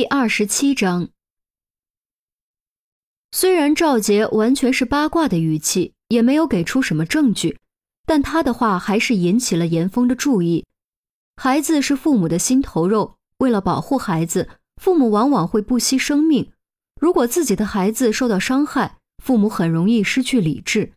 第二十七章，虽然赵杰完全是八卦的语气，也没有给出什么证据，但他的话还是引起了严峰的注意。孩子是父母的心头肉，为了保护孩子，父母往往会不惜生命。如果自己的孩子受到伤害，父母很容易失去理智。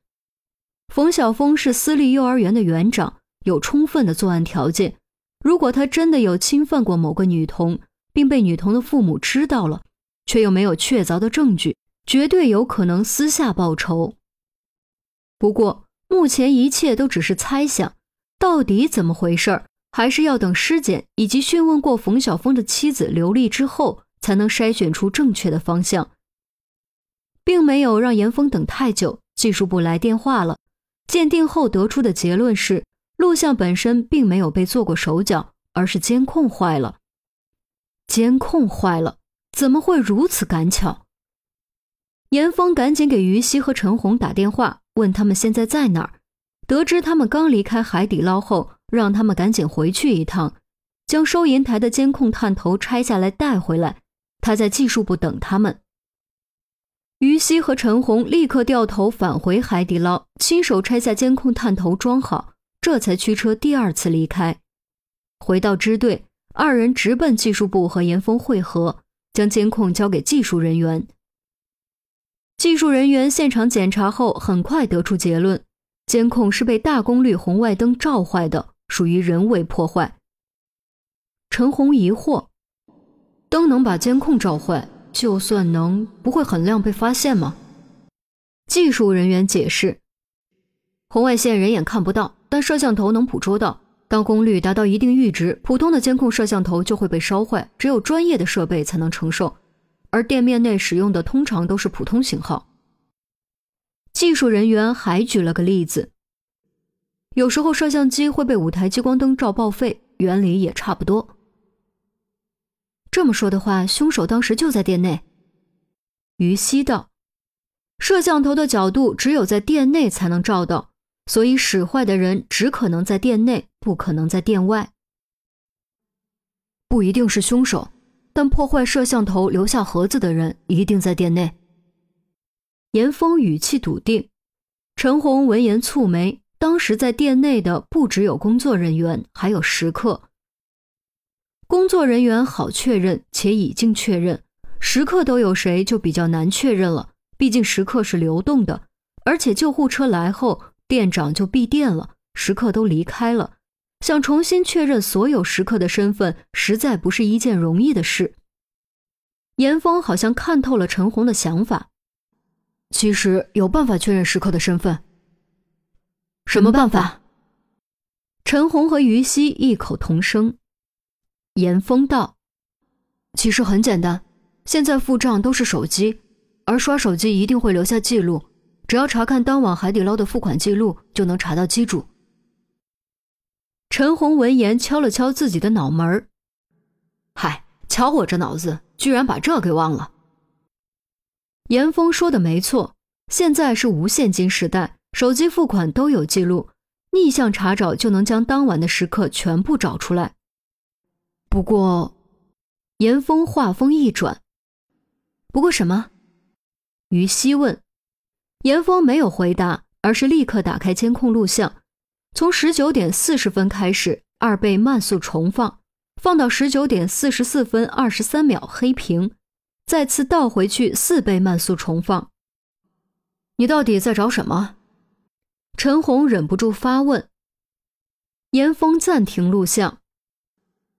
冯晓峰是私立幼儿园的园长，有充分的作案条件。如果他真的有侵犯过某个女童，并被女童的父母知道了，却又没有确凿的证据，绝对有可能私下报仇。不过目前一切都只是猜想，到底怎么回事儿还是要等尸检以及讯问过冯晓峰的妻子刘丽之后，才能筛选出正确的方向。并没有让严峰等太久，技术部来电话了。鉴定后得出的结论是，录像本身并没有被做过手脚，而是监控坏了。监控坏了，怎么会如此赶巧？严峰赶紧给于西和陈红打电话，问他们现在在哪儿。得知他们刚离开海底捞后，让他们赶紧回去一趟，将收银台的监控探头拆下来带回来。他在技术部等他们。于西和陈红立刻掉头返回海底捞，亲手拆下监控探头装好，这才驱车第二次离开。回到支队。二人直奔技术部和严峰会合，将监控交给技术人员。技术人员现场检查后，很快得出结论：监控是被大功率红外灯照坏的，属于人为破坏。陈红疑惑：灯能把监控照坏，就算能，不会很亮被发现吗？技术人员解释：红外线人眼看不到，但摄像头能捕捉到。当功率达到一定阈值，普通的监控摄像头就会被烧坏，只有专业的设备才能承受。而店面内使用的通常都是普通型号。技术人员还举了个例子，有时候摄像机会被五台激光灯照报废，原理也差不多。这么说的话，凶手当时就在店内。于西道，摄像头的角度只有在店内才能照到。所以使坏的人只可能在店内，不可能在店外。不一定是凶手，但破坏摄像头留下盒子的人一定在店内。严峰语气笃定。陈红闻言蹙眉。当时在店内的不只有工作人员，还有食客。工作人员好确认，且已经确认。食客都有谁就比较难确认了，毕竟食客是流动的，而且救护车来后。店长就闭店了，食客都离开了，想重新确认所有食客的身份，实在不是一件容易的事。严峰好像看透了陈红的想法，其实有办法确认食客的身份。什么办法？陈红和于西异口同声。严峰道：“其实很简单，现在付账都是手机，而刷手机一定会留下记录。”只要查看当晚海底捞的付款记录，就能查到机主。陈红闻言敲了敲自己的脑门儿：“嗨，瞧我这脑子，居然把这给忘了。”严峰说的没错，现在是无现金时代，手机付款都有记录，逆向查找就能将当晚的时刻全部找出来。不过，严峰话锋一转：“不过什么？”于西问。严峰没有回答，而是立刻打开监控录像，从十九点四十分开始二倍慢速重放，放到十九点四十四分二十三秒黑屏，再次倒回去四倍慢速重放。你到底在找什么？陈红忍不住发问。严峰暂停录像，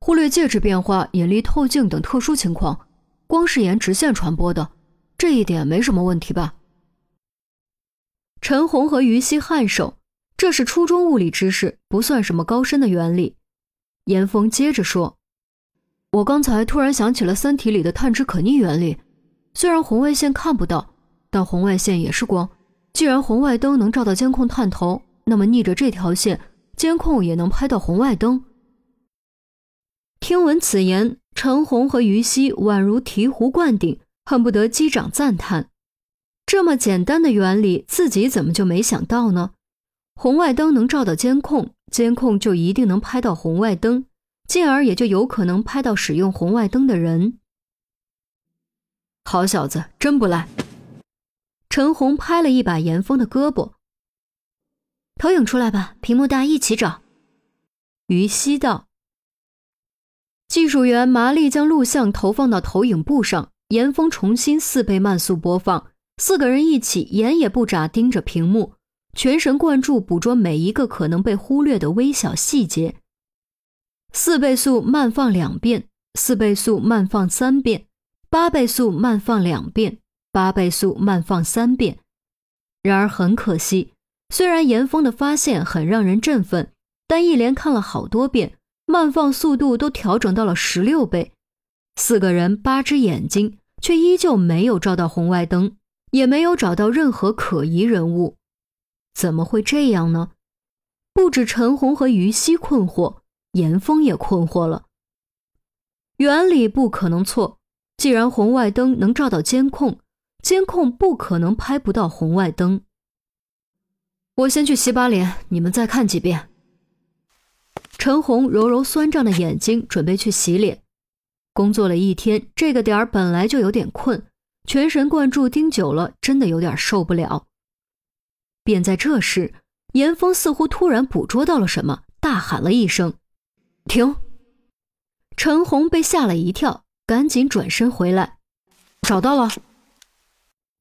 忽略介质变化、引力透镜等特殊情况，光是沿直线传播的，这一点没什么问题吧？陈红和于西颔首，这是初中物理知识，不算什么高深的原理。严峰接着说：“我刚才突然想起了《三体》里的探知可逆原理。虽然红外线看不到，但红外线也是光。既然红外灯能照到监控探头，那么逆着这条线，监控也能拍到红外灯。”听闻此言，陈红和于西宛如醍醐灌顶，恨不得击掌赞叹。这么简单的原理，自己怎么就没想到呢？红外灯能照到监控，监控就一定能拍到红外灯，进而也就有可能拍到使用红外灯的人。好小子，真不赖。陈红拍了一把严峰的胳膊。投影出来吧，屏幕大，一起找。于西道。技术员麻利将录像投放到投影布上，严峰重新四倍慢速播放，四个人一起眼也不眨盯着屏幕，全神贯注捕捉每一个可能被忽略的微小细节。四倍速慢放两遍，四倍速慢放三遍，八倍速慢放两遍，八倍速慢放三遍。然而很可惜。虽然严峰的发现很让人振奋，但一连看了好多遍，慢放速度都调整到了十六倍。四个人八只眼睛，却依旧没有照到红外灯，也没有找到任何可疑人物。怎么会这样呢？不止陈红和于西困惑，严峰也困惑了。原理不可能错，既然红外灯能照到监控，监控不可能拍不到红外灯。我先去洗把脸，你们再看几遍。陈红揉揉酸胀的眼睛，准备去洗脸。工作了一天，这个点儿本来就有点困，全神贯注盯久了，真的有点受不了。便在这时，严峰似乎突然捕捉到了什么，大喊了一声：“停！”陈红被吓了一跳，赶紧转身回来，找到了。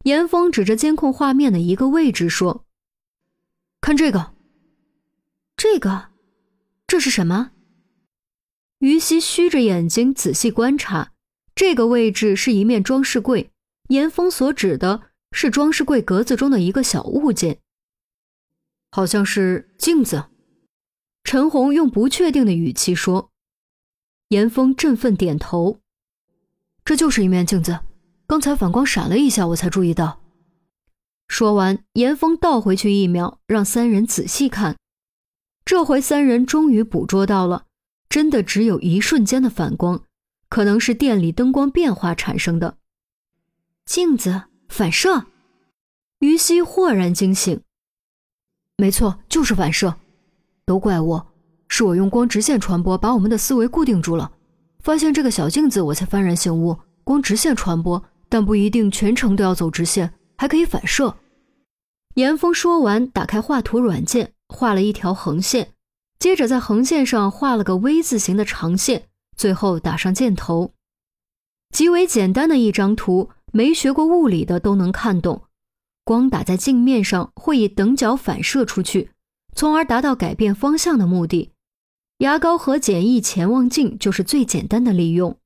严峰指着监控画面的一个位置说。看这个，这个，这是什么？于西虚着眼睛仔细观察，这个位置是一面装饰柜。严峰所指的是装饰柜格子中的一个小物件，好像是镜子。陈红用不确定的语气说。严峰振奋点头，这就是一面镜子，刚才反光闪了一下，我才注意到。说完，严峰倒回去一秒，让三人仔细看。这回三人终于捕捉到了，真的只有一瞬间的反光，可能是店里灯光变化产生的。镜子反射，于西豁然惊醒。没错，就是反射。都怪我，是我用光直线传播把我们的思维固定住了。发现这个小镜子，我才幡然醒悟：光直线传播，但不一定全程都要走直线，还可以反射。严峰说完，打开画图软件，画了一条横线，接着在横线上画了个 V 字形的长线，最后打上箭头。极为简单的一张图，没学过物理的都能看懂。光打在镜面上会以等角反射出去，从而达到改变方向的目的。牙膏和简易潜望镜就是最简单的利用。